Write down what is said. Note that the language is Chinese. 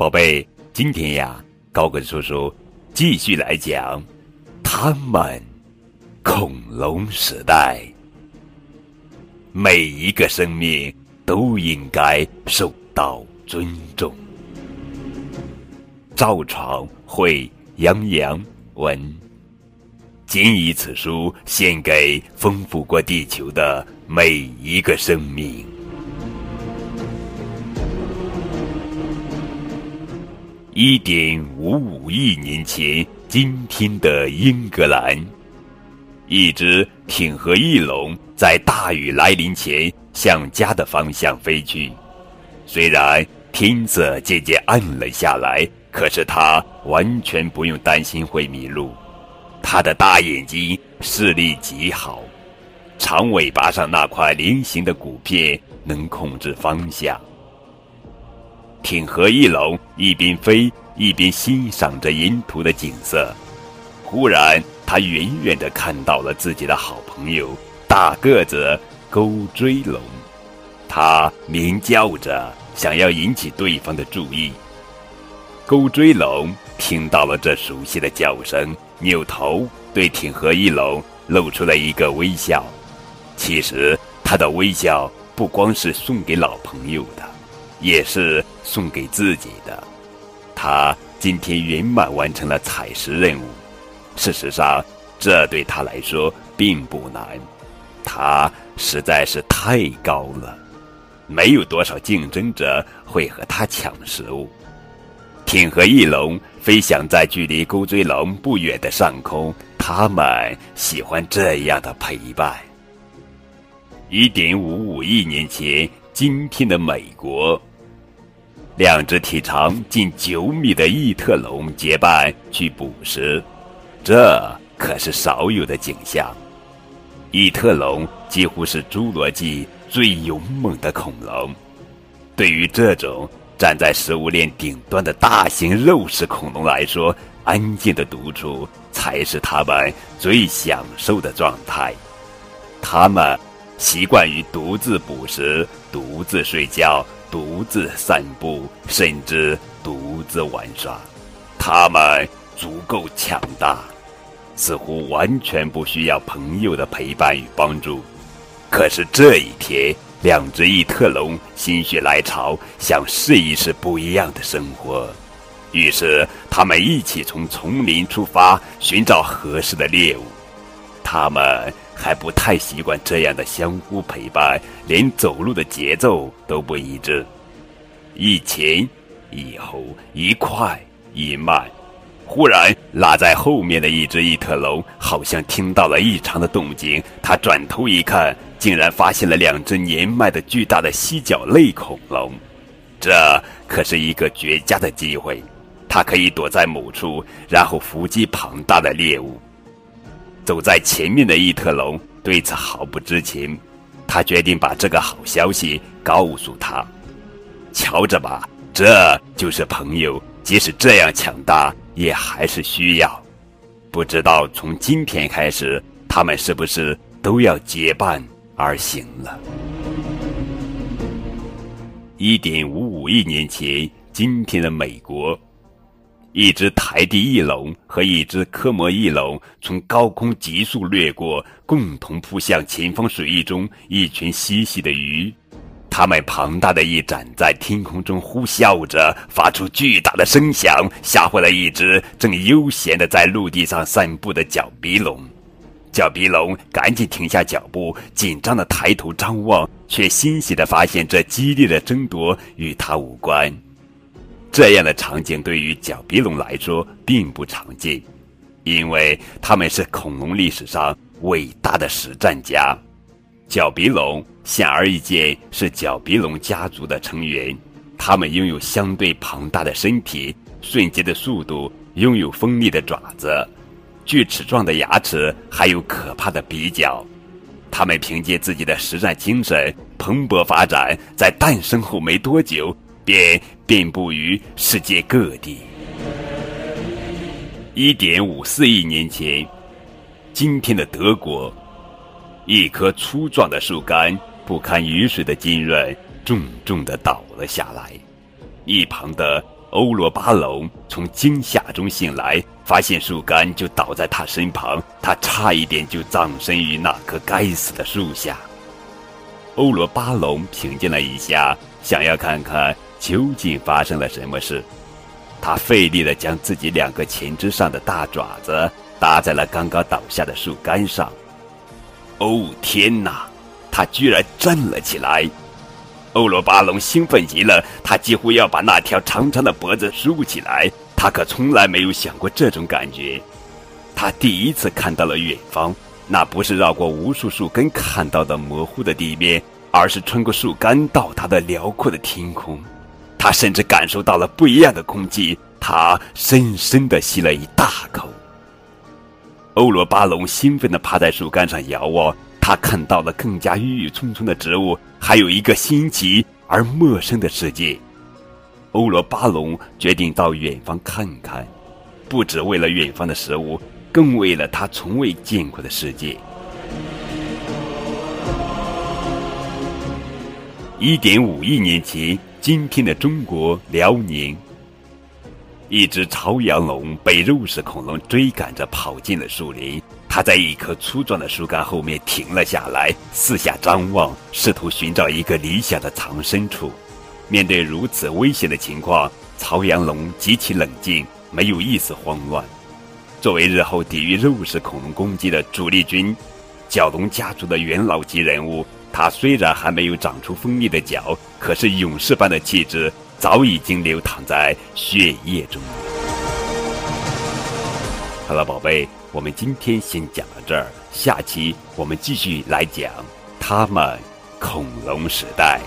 宝贝，今天呀，高个叔叔继续来讲他们恐龙时代。每一个生命都应该受到尊重。赵闯会杨洋文，谨以此书献给丰富过地球的每一个生命。一点五五亿年前，今天的英格兰，一只挺和翼龙在大雨来临前向家的方向飞去。虽然天色渐渐暗了下来，可是它完全不用担心会迷路。它的大眼睛视力极好，长尾巴上那块菱形的骨片能控制方向。挺和翼龙一边飞一边欣赏着沿途的景色，忽然，他远远的看到了自己的好朋友大个子钩锥龙，他鸣叫着想要引起对方的注意。钩锥龙听到了这熟悉的叫声，扭头对挺和翼龙露出了一个微笑。其实，他的微笑不光是送给老朋友的。也是送给自己的。他今天圆满完成了采石任务。事实上，这对他来说并不难。他实在是太高了，没有多少竞争者会和他抢食物。挺和翼龙飞翔在距离钩锥龙不远的上空，他们喜欢这样的陪伴。一点五五亿年前，今天的美国。两只体长近九米的异特龙结伴去捕食，这可是少有的景象。异特龙几乎是侏罗纪最勇猛的恐龙，对于这种站在食物链顶端的大型肉食恐龙来说，安静的独处才是它们最享受的状态。它们习惯于独自捕食，独自睡觉。独自散步，甚至独自玩耍，他们足够强大，似乎完全不需要朋友的陪伴与帮助。可是这一天，两只异特龙心血来潮，想试一试不一样的生活，于是他们一起从丛林出发，寻找合适的猎物。他们。还不太习惯这样的相互陪伴，连走路的节奏都不一致，一前一后，一快一慢。忽然，拉在后面的一只异特龙好像听到了异常的动静，他转头一看，竟然发现了两只年迈的巨大的犀角类恐龙。这可是一个绝佳的机会，它可以躲在某处，然后伏击庞大的猎物。走在前面的异特龙对此毫不知情，他决定把这个好消息告诉他。瞧着吧，这就是朋友，即使这样强大，也还是需要。不知道从今天开始，他们是不是都要结伴而行了？一点五五亿年前，今天的美国。一只台地翼龙和一只科摩翼龙从高空急速掠过，共同扑向前方水域中一群嬉戏的鱼。它们庞大的翼展在天空中呼啸着，发出巨大的声响，吓坏了一只正悠闲地在陆地上散步的角鼻龙。角鼻龙赶紧停下脚步，紧张地抬头张望，却欣喜地发现这激烈的争夺与它无关。这样的场景对于角鼻龙来说并不常见，因为他们是恐龙历史上伟大的实战家。角鼻龙显而易见是角鼻龙家族的成员，它们拥有相对庞大的身体、迅捷的速度、拥有锋利的爪子、锯齿状的牙齿，还有可怕的鼻角。它们凭借自己的实战精神蓬勃发展，在诞生后没多久。便遍布于世界各地。一点五四亿年前，今天的德国，一棵粗壮的树干不堪雨水的浸润，重重的倒了下来。一旁的欧罗巴龙从惊吓中醒来，发现树干就倒在他身旁，他差一点就葬身于那棵该死的树下。欧罗巴龙平静了一下，想要看看究竟发生了什么事。他费力地将自己两个前肢上的大爪子搭在了刚刚倒下的树干上。哦天哪！他居然站了起来！欧罗巴龙兴奋极了，他几乎要把那条长长的脖子竖起来。他可从来没有想过这种感觉。他第一次看到了远方，那不是绕过无数树根看到的模糊的地面，而是穿过树干到达的辽阔的天空。他甚至感受到了不一样的空气。他深深的吸了一大口。欧罗巴龙兴奋的趴在树干上遥望。他看到了更加郁郁葱葱的植物，还有一个新奇而陌生的世界。欧罗巴龙决定到远方看看，不只为了远方的食物，更为了他从未见过的世界。一点五亿年前，今天的中国辽宁，一只朝阳龙被肉食恐龙追赶着跑进了树林。它在一棵粗壮的树干后面停了下来，四下张望，试图寻找一个理想的藏身处。面对如此危险的情况，朝阳龙极其冷静，没有一丝慌乱。作为日后抵御肉食恐龙攻击的主力军，角龙家族的元老级人物，它虽然还没有长出锋利的角，可是勇士般的气质早已经流淌在血液中。好了，宝贝。我们今天先讲到这儿，下期我们继续来讲他们恐龙时代。